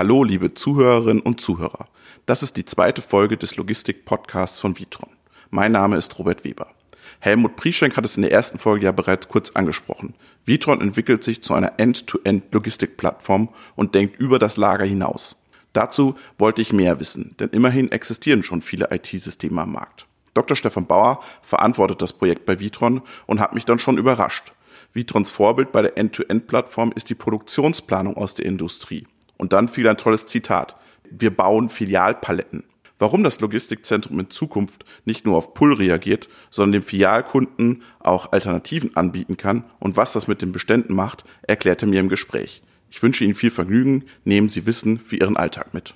Hallo, liebe Zuhörerinnen und Zuhörer. Das ist die zweite Folge des Logistik-Podcasts von Vitron. Mein Name ist Robert Weber. Helmut Prieschenk hat es in der ersten Folge ja bereits kurz angesprochen. Vitron entwickelt sich zu einer End-to-End-Logistikplattform und denkt über das Lager hinaus. Dazu wollte ich mehr wissen, denn immerhin existieren schon viele IT-Systeme am Markt. Dr. Stefan Bauer verantwortet das Projekt bei Vitron und hat mich dann schon überrascht. Vitrons Vorbild bei der End-to-End-Plattform ist die Produktionsplanung aus der Industrie. Und dann fiel ein tolles Zitat. Wir bauen Filialpaletten. Warum das Logistikzentrum in Zukunft nicht nur auf Pull reagiert, sondern dem Filialkunden auch Alternativen anbieten kann und was das mit den Beständen macht, erklärte mir im Gespräch. Ich wünsche Ihnen viel Vergnügen, nehmen Sie Wissen für Ihren Alltag mit.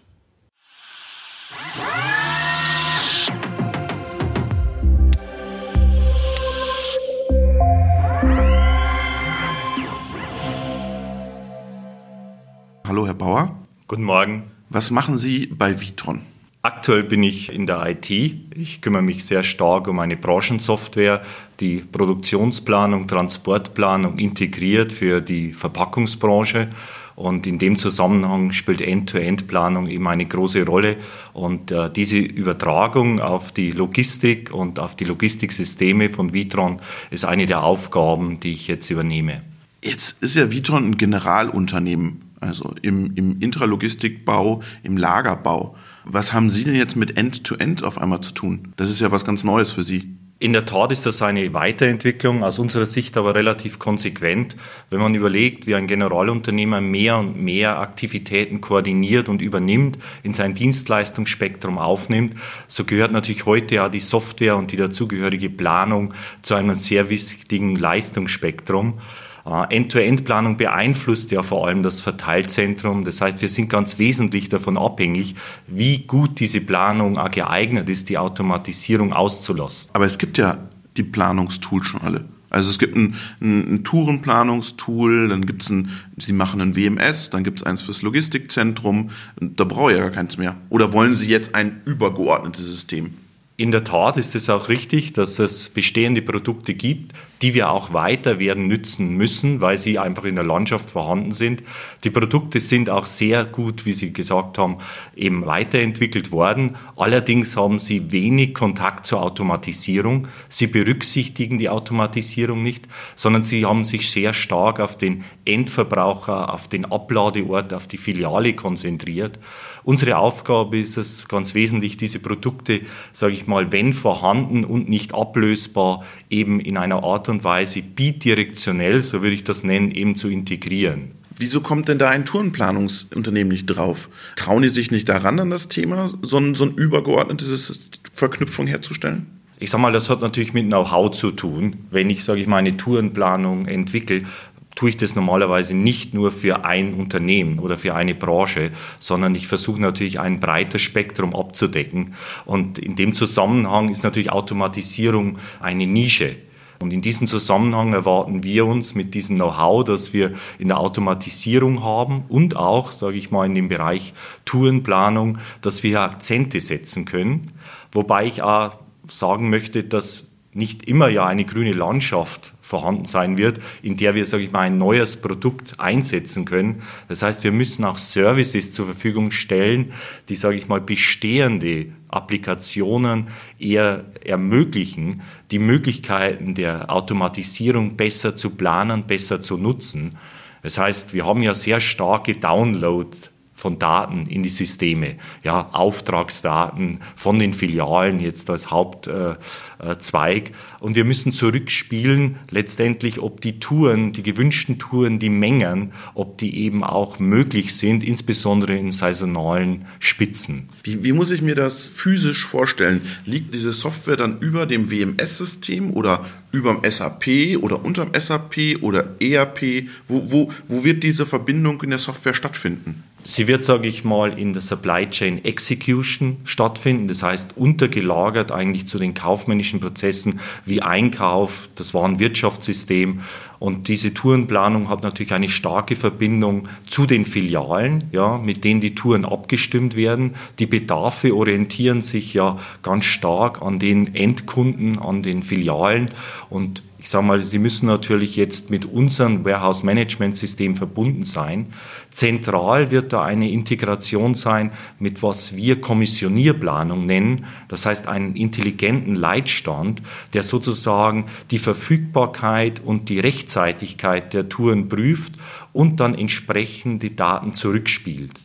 Hallo, Herr Bauer. Guten Morgen. Was machen Sie bei Vitron? Aktuell bin ich in der IT. Ich kümmere mich sehr stark um eine Branchensoftware, die Produktionsplanung, Transportplanung integriert für die Verpackungsbranche. Und in dem Zusammenhang spielt End-to-End-Planung eben eine große Rolle. Und äh, diese Übertragung auf die Logistik und auf die Logistiksysteme von Vitron ist eine der Aufgaben, die ich jetzt übernehme. Jetzt ist ja Vitron ein Generalunternehmen, also im, im Intralogistikbau, im Lagerbau. Was haben Sie denn jetzt mit End-to-End -End auf einmal zu tun? Das ist ja was ganz Neues für Sie. In der Tat ist das eine Weiterentwicklung, aus unserer Sicht aber relativ konsequent. Wenn man überlegt, wie ein Generalunternehmer mehr und mehr Aktivitäten koordiniert und übernimmt, in sein Dienstleistungsspektrum aufnimmt, so gehört natürlich heute ja die Software und die dazugehörige Planung zu einem sehr wichtigen Leistungsspektrum. Äh, End-to-End-Planung beeinflusst ja vor allem das Verteilzentrum. Das heißt, wir sind ganz wesentlich davon abhängig, wie gut diese Planung geeignet ist, die Automatisierung auszulassen. Aber es gibt ja die Planungstools schon alle. Also es gibt ein, ein, ein Tourenplanungstool, dann gibt es ein, Sie machen ein WMS, dann gibt es eins fürs Logistikzentrum. Da brauche ich ja gar keins mehr. Oder wollen Sie jetzt ein übergeordnetes System? In der Tat ist es auch richtig, dass es bestehende Produkte gibt, die wir auch weiter werden nützen müssen, weil sie einfach in der Landschaft vorhanden sind. Die Produkte sind auch sehr gut, wie Sie gesagt haben, eben weiterentwickelt worden. Allerdings haben sie wenig Kontakt zur Automatisierung. Sie berücksichtigen die Automatisierung nicht, sondern sie haben sich sehr stark auf den Endverbraucher, auf den Abladeort, auf die Filiale konzentriert. Unsere Aufgabe ist es ganz wesentlich, diese Produkte, sage ich mal, wenn vorhanden und nicht ablösbar, eben in einer Art und Weise bidirektionell, so würde ich das nennen, eben zu integrieren. Wieso kommt denn da ein Tourenplanungsunternehmen nicht drauf? Trauen die sich nicht daran an das Thema, so ein, so ein übergeordnetes Verknüpfung herzustellen? Ich sage mal, das hat natürlich mit Know-how zu tun. Wenn ich, sage ich mal, eine Tourenplanung entwickle, tue ich das normalerweise nicht nur für ein Unternehmen oder für eine Branche, sondern ich versuche natürlich ein breites Spektrum abzudecken. Und in dem Zusammenhang ist natürlich Automatisierung eine Nische. Und in diesem Zusammenhang erwarten wir uns mit diesem Know-how, das wir in der Automatisierung haben und auch, sage ich mal, in dem Bereich Tourenplanung, dass wir Akzente setzen können. Wobei ich auch sagen möchte, dass nicht immer ja eine grüne Landschaft vorhanden sein wird, in der wir, sage ich mal, ein neues Produkt einsetzen können. Das heißt, wir müssen auch Services zur Verfügung stellen, die, sage ich mal, bestehende Applikationen eher ermöglichen, die Möglichkeiten der Automatisierung besser zu planen, besser zu nutzen. Das heißt, wir haben ja sehr starke Downloads von Daten in die Systeme, ja, Auftragsdaten von den Filialen jetzt als Hauptzweig. Äh, äh, und wir müssen zurückspielen, letztendlich, ob die Touren, die gewünschten Touren, die Mengen, ob die eben auch möglich sind, insbesondere in saisonalen Spitzen. Wie, wie muss ich mir das physisch vorstellen? Liegt diese Software dann über dem WMS-System oder über dem SAP oder unterm SAP oder ERP? Wo, wo, wo wird diese Verbindung in der Software stattfinden? Sie wird, sage ich mal, in der Supply Chain Execution stattfinden, das heißt untergelagert eigentlich zu den kaufmännischen Prozessen wie Einkauf, das Warenwirtschaftssystem. Und diese Tourenplanung hat natürlich eine starke Verbindung zu den Filialen, ja, mit denen die Touren abgestimmt werden. Die Bedarfe orientieren sich ja ganz stark an den Endkunden, an den Filialen. Und Ich sage mal, sie müssen natürlich jetzt mit unserem Warehouse Management System verbunden sein. Zentral wird da eine Integration sein mit was wir Kommissionierplanung nennen. Das heißt einen intelligenten Leitstand, der sozusagen die Verfügbarkeit und die Rechtzeitigkeit der Touren prüft und dann entsprechend die Daten zurückspielt.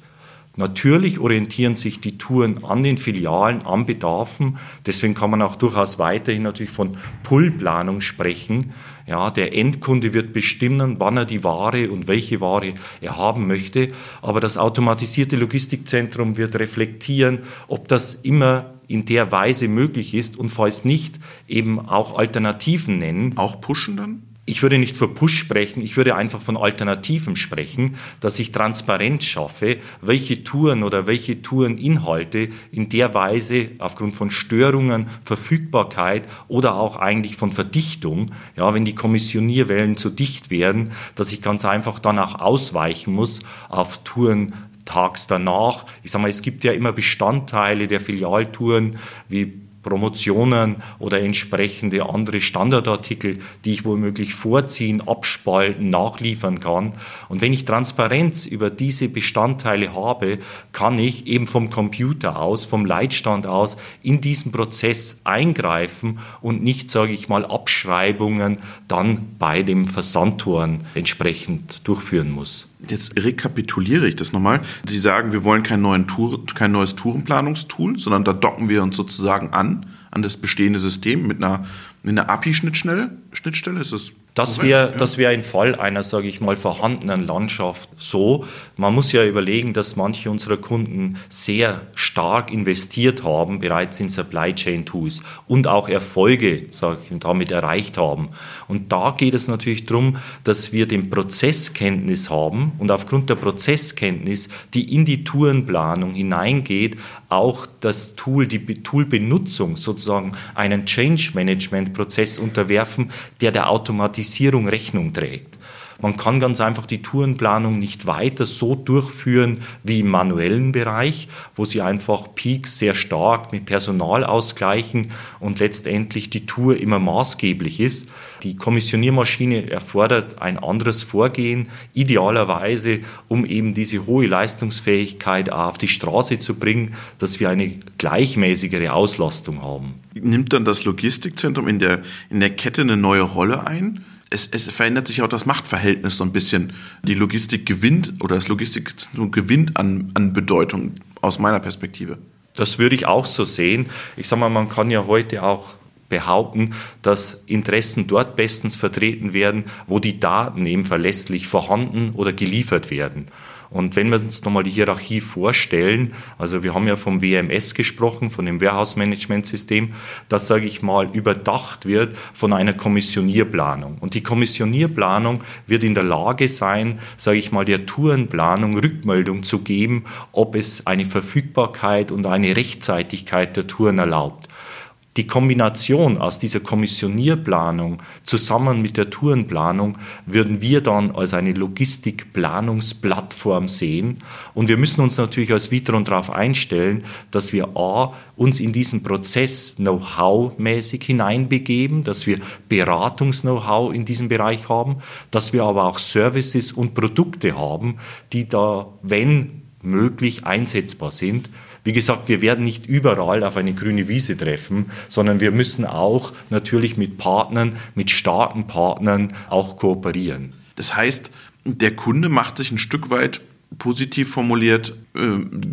Natürlich orientieren sich die Touren an den Filialen, an Bedarfen. Deswegen kann man auch durchaus weiterhin natürlich von Pull-Planung sprechen. Ja, der Endkunde wird bestimmen, wann er die Ware und welche Ware er haben möchte. Aber das automatisierte Logistikzentrum wird reflektieren, ob das immer in der Weise möglich ist und falls nicht, eben auch Alternativen nennen. Auch pushen dann? Ich würde nicht für Push sprechen, ich würde einfach von Alternativen sprechen, dass ich Transparenz schaffe, welche Touren oder welche Toureninhalte in der Weise aufgrund von Störungen, Verfügbarkeit oder auch eigentlich von Verdichtung, ja, wenn die Kommissionierwellen zu dicht werden, dass ich ganz einfach dann auch ausweichen muss auf Touren tags danach. Ich sage mal, es gibt ja immer Bestandteile der Filialtouren wie Promotionen oder entsprechende andere Standardartikel, die ich womöglich vorziehen, abspalten, nachliefern kann. Und wenn ich Transparenz über diese Bestandteile habe, kann ich eben vom Computer aus, vom Leitstand aus in diesen Prozess eingreifen und nicht, sage ich mal, Abschreibungen dann bei dem Versandtoren entsprechend durchführen muss. Jetzt rekapituliere ich das nochmal. Sie sagen, wir wollen kein, neuen Tour, kein neues Tourenplanungstool, sondern da docken wir uns sozusagen an, an das bestehende System mit einer, mit einer API-Schnittstelle. Schnittstelle ist das das wäre das wär ein Fall einer, sage ich mal, vorhandenen Landschaft so. Man muss ja überlegen, dass manche unserer Kunden sehr stark investiert haben bereits in Supply Chain Tools und auch Erfolge sag ich, damit erreicht haben. Und da geht es natürlich darum, dass wir den Prozesskenntnis haben und aufgrund der Prozesskenntnis, die in die Tourenplanung hineingeht, auch das Tool, die Toolbenutzung sozusagen einen Change Management Prozess unterwerfen, der der Automatisierung Rechnung trägt. Man kann ganz einfach die Tourenplanung nicht weiter so durchführen wie im manuellen Bereich, wo sie einfach Peaks sehr stark mit Personal ausgleichen und letztendlich die Tour immer maßgeblich ist. Die Kommissioniermaschine erfordert ein anderes Vorgehen, idealerweise, um eben diese hohe Leistungsfähigkeit auf die Straße zu bringen, dass wir eine gleichmäßigere Auslastung haben. Nimmt dann das Logistikzentrum in der, in der Kette eine neue Rolle ein? Es, es verändert sich auch das Machtverhältnis so ein bisschen. Die Logistik gewinnt oder das Logistikzentrum gewinnt an, an Bedeutung aus meiner Perspektive. Das würde ich auch so sehen. Ich sage mal, man kann ja heute auch behaupten, dass Interessen dort bestens vertreten werden, wo die Daten eben verlässlich vorhanden oder geliefert werden. Und wenn wir uns nochmal die Hierarchie vorstellen, also wir haben ja vom WMS gesprochen, von dem Warehouse Management System, das, sage ich mal, überdacht wird von einer Kommissionierplanung. Und die Kommissionierplanung wird in der Lage sein, sage ich mal, der Tourenplanung Rückmeldung zu geben, ob es eine Verfügbarkeit und eine Rechtzeitigkeit der Touren erlaubt die Kombination aus dieser Kommissionierplanung zusammen mit der Tourenplanung würden wir dann als eine Logistikplanungsplattform sehen. Und wir müssen uns natürlich als Vitron darauf einstellen, dass wir A, uns in diesen Prozess Know-how-mäßig hineinbegeben, dass wir Beratungs-Know-how in diesem Bereich haben, dass wir aber auch Services und Produkte haben, die da, wenn möglich, einsetzbar sind wie gesagt, wir werden nicht überall auf eine grüne Wiese treffen, sondern wir müssen auch natürlich mit Partnern, mit starken Partnern auch kooperieren. Das heißt, der Kunde macht sich ein Stück weit positiv formuliert, äh,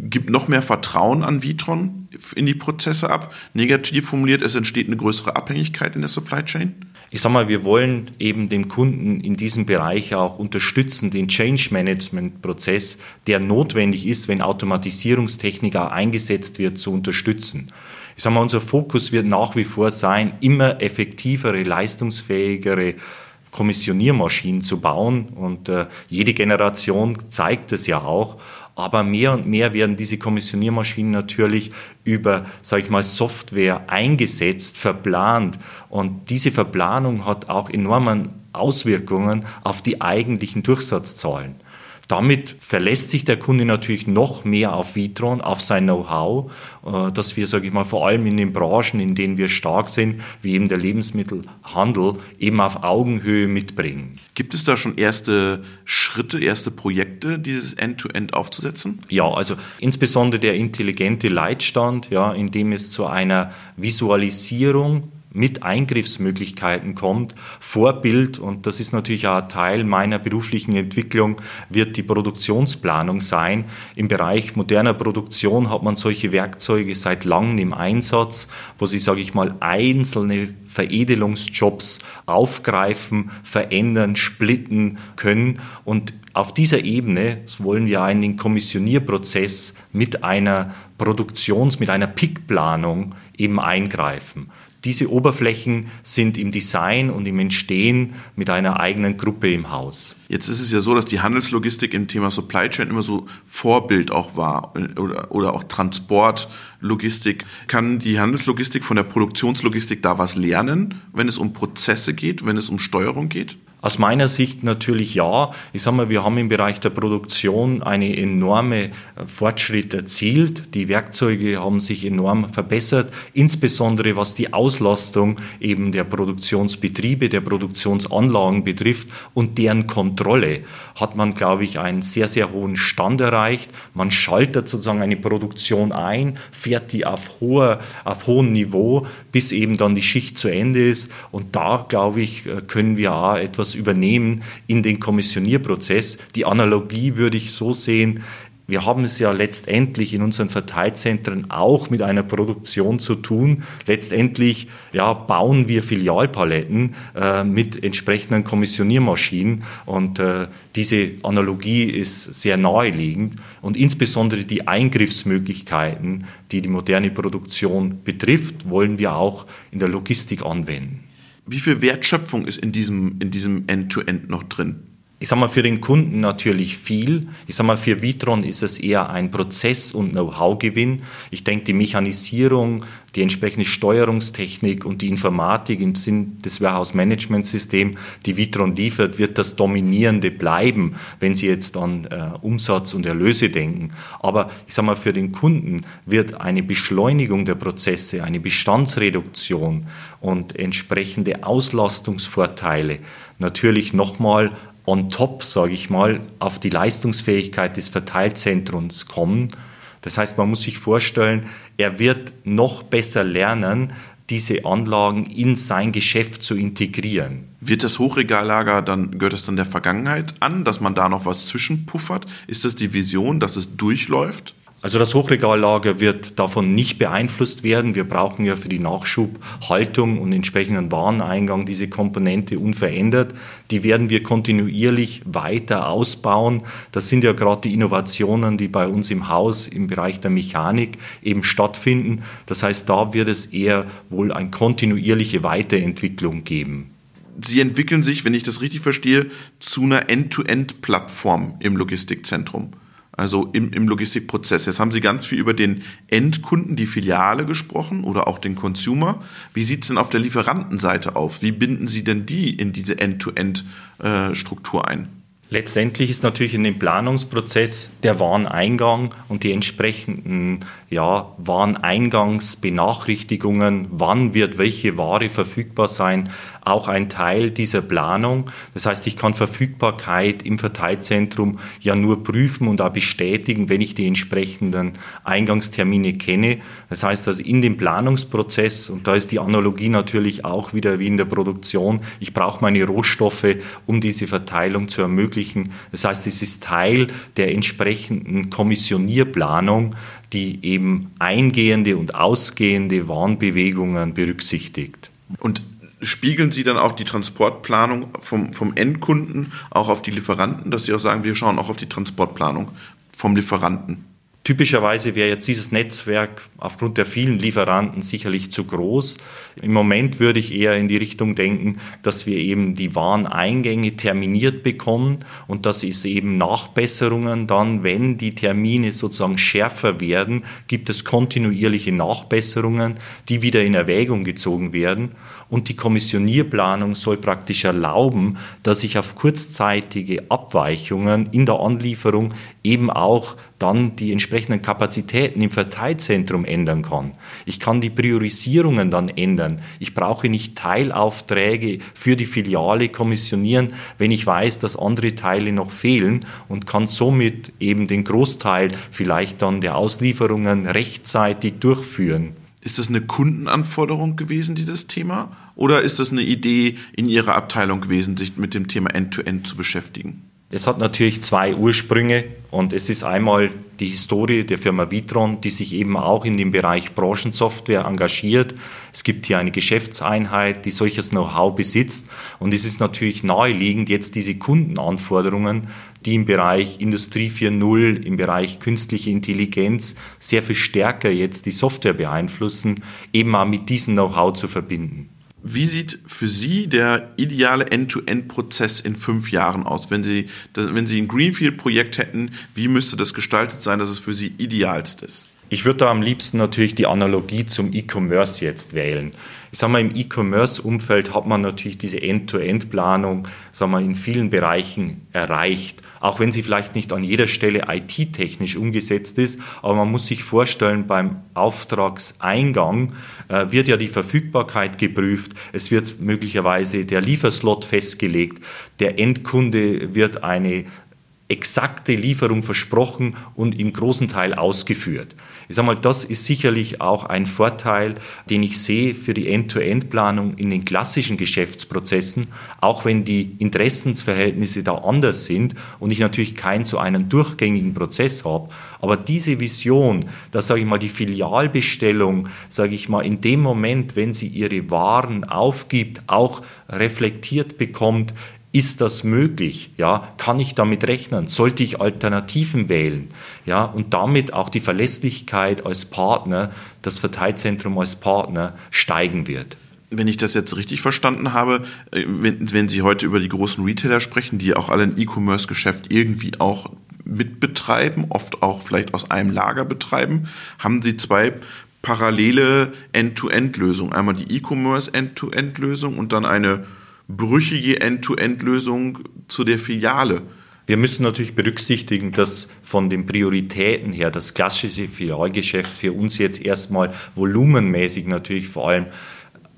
gibt noch mehr Vertrauen an Vitron in die Prozesse ab. Negativ formuliert, es entsteht eine größere Abhängigkeit in der Supply Chain ich sage mal, wir wollen eben den Kunden in diesem Bereich auch unterstützen, den Change Management Prozess, der notwendig ist, wenn Automatisierungstechnik auch eingesetzt wird, zu unterstützen. Ich sage mal, unser Fokus wird nach wie vor sein, immer effektivere, leistungsfähigere Kommissioniermaschinen zu bauen und äh, jede Generation zeigt es ja auch. Aber mehr und mehr werden diese Kommissioniermaschinen natürlich über, sage ich mal, Software eingesetzt, verplant. Und diese Verplanung hat auch enorme Auswirkungen auf die eigentlichen Durchsatzzahlen. Damit verlässt sich der Kunde natürlich noch mehr auf Vitron, auf sein Know-how, äh, dass wir, sage ich mal, vor allem in den Branchen, in denen wir stark sind, wie eben der Lebensmittelhandel, eben auf Augenhöhe mitbringen. Gibt es da schon erste Schritte, erste Projekte, dieses End-to-End -End aufzusetzen? Ja, also insbesondere der intelligente Leitstand, ja, in dem es zu einer Visualisierung mit Eingriffsmöglichkeiten kommt. Vorbild, und das ist natürlich auch Teil meiner beruflichen Entwicklung, wird die Produktionsplanung sein. Im Bereich moderner Produktion hat man solche Werkzeuge seit langem im Einsatz, wo sie, sage ich mal, einzelne Veredelungsjobs aufgreifen, verändern, splitten können. Und auf dieser Ebene wollen wir einen Kommissionierprozess mit einer Produktions-, mit einer Pickplanung eben eingreifen. Diese Oberflächen sind im Design und im Entstehen mit einer eigenen Gruppe im Haus. Jetzt ist es ja so, dass die Handelslogistik im Thema Supply Chain immer so Vorbild auch war oder, oder auch Transportlogistik. Kann die Handelslogistik von der Produktionslogistik da was lernen, wenn es um Prozesse geht, wenn es um Steuerung geht? Aus meiner Sicht natürlich ja. Ich sage mal, wir haben im Bereich der Produktion eine enorme äh, Fortschritt erzielt. Die Werkzeuge haben sich enorm verbessert, insbesondere was die Auslastung eben der Produktionsbetriebe, der Produktionsanlagen betrifft und deren Kontrolle hat man, glaube ich, einen sehr, sehr hohen Stand erreicht. Man schaltet sozusagen eine Produktion ein, fährt die auf, hoher, auf hohem Niveau, bis eben dann die Schicht zu Ende ist. Und da, glaube ich, äh, können wir auch etwas übernehmen in den Kommissionierprozess. Die Analogie würde ich so sehen, wir haben es ja letztendlich in unseren Verteilzentren auch mit einer Produktion zu tun. Letztendlich ja, bauen wir Filialpaletten äh, mit entsprechenden Kommissioniermaschinen und äh, diese Analogie ist sehr naheliegend und insbesondere die Eingriffsmöglichkeiten, die die moderne Produktion betrifft, wollen wir auch in der Logistik anwenden wie viel Wertschöpfung ist in diesem, in diesem End-to-End -End noch drin? Ich sage mal, für den Kunden natürlich viel. Ich sage mal, für Vitron ist es eher ein Prozess- und Know-how-Gewinn. Ich denke, die Mechanisierung, die entsprechende Steuerungstechnik und die Informatik im Sinn des Warehouse-Management-Systems, die Vitron liefert, wird das Dominierende bleiben, wenn Sie jetzt an äh, Umsatz und Erlöse denken. Aber ich sage mal, für den Kunden wird eine Beschleunigung der Prozesse, eine Bestandsreduktion und entsprechende Auslastungsvorteile natürlich nochmal on top, sage ich mal, auf die Leistungsfähigkeit des Verteilzentrums kommen. Das heißt, man muss sich vorstellen, er wird noch besser lernen, diese Anlagen in sein Geschäft zu integrieren. Wird das Hochregallager dann, gehört das dann der Vergangenheit an, dass man da noch was zwischenpuffert? Ist das die Vision, dass es durchläuft? Also das Hochregallager wird davon nicht beeinflusst werden. Wir brauchen ja für die Nachschubhaltung und entsprechenden Wareneingang diese Komponente unverändert. Die werden wir kontinuierlich weiter ausbauen. Das sind ja gerade die Innovationen, die bei uns im Haus im Bereich der Mechanik eben stattfinden. Das heißt, da wird es eher wohl eine kontinuierliche Weiterentwicklung geben. Sie entwickeln sich, wenn ich das richtig verstehe, zu einer End-to-End-Plattform im Logistikzentrum also im, im Logistikprozess. Jetzt haben Sie ganz viel über den Endkunden, die Filiale gesprochen oder auch den Consumer. Wie sieht es denn auf der Lieferantenseite auf? Wie binden Sie denn die in diese End-to-End-Struktur äh, ein? Letztendlich ist natürlich in dem Planungsprozess der Wareneingang und die entsprechenden ja, Wareneingangsbenachrichtigungen, wann wird welche Ware verfügbar sein, auch ein Teil dieser Planung. Das heißt, ich kann Verfügbarkeit im Verteilzentrum ja nur prüfen und auch bestätigen, wenn ich die entsprechenden Eingangstermine kenne. Das heißt, dass in dem Planungsprozess, und da ist die Analogie natürlich auch wieder wie in der Produktion, ich brauche meine Rohstoffe, um diese Verteilung zu ermöglichen. Das heißt, es ist Teil der entsprechenden Kommissionierplanung, die eben eingehende und ausgehende Warnbewegungen berücksichtigt. Und spiegeln Sie dann auch die Transportplanung vom, vom Endkunden auch auf die Lieferanten, dass Sie auch sagen, wir schauen auch auf die Transportplanung vom Lieferanten? Typischerweise wäre jetzt dieses Netzwerk aufgrund der vielen Lieferanten sicherlich zu groß. Im Moment würde ich eher in die Richtung denken, dass wir eben die Wareneingänge terminiert bekommen und dass es eben Nachbesserungen dann, wenn die Termine sozusagen schärfer werden, gibt es kontinuierliche Nachbesserungen, die wieder in Erwägung gezogen werden. Und die Kommissionierplanung soll praktisch erlauben, dass ich auf kurzzeitige Abweichungen in der Anlieferung eben auch dann die entsprechenden Kapazitäten im Verteilzentrum ändern kann. Ich kann die Priorisierungen dann ändern. Ich brauche nicht Teilaufträge für die Filiale kommissionieren, wenn ich weiß, dass andere Teile noch fehlen und kann somit eben den Großteil vielleicht dann der Auslieferungen rechtzeitig durchführen. Ist das eine Kundenanforderung gewesen, dieses Thema? Oder ist das eine Idee in Ihrer Abteilung gewesen, sich mit dem Thema End-to-End -End zu beschäftigen? Es hat natürlich zwei Ursprünge und es ist einmal die Historie der Firma Vitron, die sich eben auch in dem Bereich Branchensoftware engagiert. Es gibt hier eine Geschäftseinheit, die solches Know-how besitzt und es ist natürlich naheliegend, jetzt diese Kundenanforderungen, die im Bereich Industrie 4.0, im Bereich künstliche Intelligenz sehr viel stärker jetzt die Software beeinflussen, eben auch mit diesem Know-how zu verbinden. Wie sieht für Sie der ideale End-to-End-Prozess in fünf Jahren aus? Wenn Sie, wenn Sie ein Greenfield-Projekt hätten, wie müsste das gestaltet sein, dass es für Sie idealst ist? Ich würde da am liebsten natürlich die Analogie zum E-Commerce jetzt wählen. Ich sage mal, im E-Commerce-Umfeld hat man natürlich diese End-to-End-Planung, in vielen Bereichen erreicht. Auch wenn sie vielleicht nicht an jeder Stelle IT-technisch umgesetzt ist, aber man muss sich vorstellen, beim Auftragseingang äh, wird ja die Verfügbarkeit geprüft, es wird möglicherweise der Lieferslot festgelegt, der Endkunde wird eine exakte Lieferung versprochen und im großen Teil ausgeführt. Ich sage mal, das ist sicherlich auch ein Vorteil, den ich sehe für die End-to-End-Planung in den klassischen Geschäftsprozessen, auch wenn die Interessensverhältnisse da anders sind und ich natürlich keinen so einen durchgängigen Prozess habe. Aber diese Vision, dass, sage ich mal, die Filialbestellung, sage ich mal, in dem Moment, wenn sie ihre Waren aufgibt, auch reflektiert bekommt, ist das möglich? Ja, kann ich damit rechnen? Sollte ich Alternativen wählen? Ja, und damit auch die Verlässlichkeit als Partner, das Verteilzentrum als Partner steigen wird. Wenn ich das jetzt richtig verstanden habe, äh, wenn, wenn Sie heute über die großen Retailer sprechen, die auch alle ein E-Commerce-Geschäft irgendwie auch mitbetreiben, oft auch vielleicht aus einem Lager betreiben, haben Sie zwei parallele End-to-End-Lösungen. Einmal die E-Commerce End-to-End-Lösung und dann eine brüchige End-to-End-Lösung zu der Filiale. Wir müssen natürlich berücksichtigen, dass von den Prioritäten her das klassische Filialgeschäft für uns jetzt erstmal volumenmäßig natürlich vor allem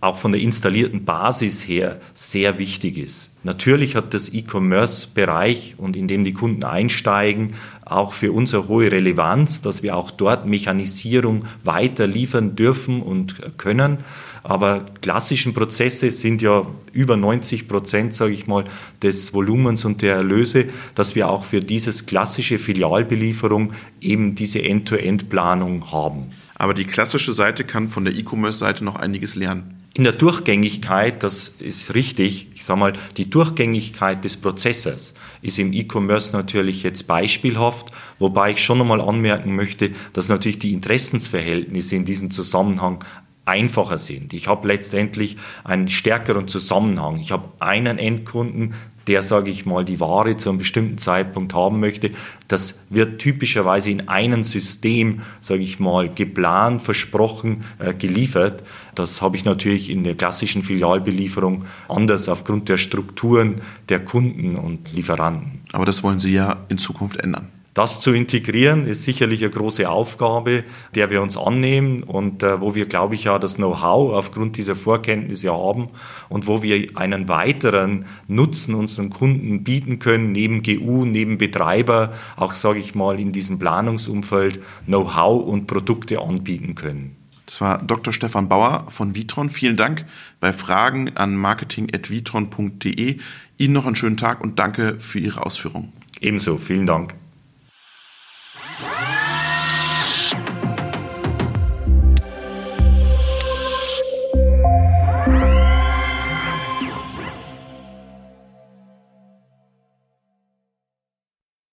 auch von der installierten Basis her sehr wichtig ist. Natürlich hat das E-Commerce-Bereich und in dem die Kunden einsteigen, auch für uns eine hohe Relevanz, dass wir auch dort Mechanisierung weiter liefern dürfen und können. Aber klassischen Prozesse sind ja über 90 Prozent, sage ich mal, des Volumens und der Erlöse, dass wir auch für dieses klassische Filialbelieferung eben diese End-to-End-Planung haben. Aber die klassische Seite kann von der E-Commerce-Seite noch einiges lernen. In der Durchgängigkeit, das ist richtig, ich sage mal, die Durchgängigkeit des Prozesses ist im E-Commerce natürlich jetzt beispielhaft, wobei ich schon einmal anmerken möchte, dass natürlich die Interessensverhältnisse in diesem Zusammenhang einfacher sind. Ich habe letztendlich einen stärkeren Zusammenhang. Ich habe einen Endkunden, der, sage ich mal, die Ware zu einem bestimmten Zeitpunkt haben möchte. Das wird typischerweise in einem System, sage ich mal, geplant, versprochen, äh, geliefert. Das habe ich natürlich in der klassischen Filialbelieferung anders aufgrund der Strukturen der Kunden und Lieferanten. Aber das wollen Sie ja in Zukunft ändern. Das zu integrieren ist sicherlich eine große Aufgabe, der wir uns annehmen und äh, wo wir, glaube ich, ja das Know-how aufgrund dieser Vorkenntnisse haben und wo wir einen weiteren Nutzen unseren Kunden bieten können, neben GU, neben Betreiber, auch, sage ich mal, in diesem Planungsumfeld Know-how und Produkte anbieten können. Das war Dr. Stefan Bauer von Vitron. Vielen Dank. Bei Fragen an marketing.vitron.de Ihnen noch einen schönen Tag und danke für Ihre Ausführungen. Ebenso, vielen Dank. Ah!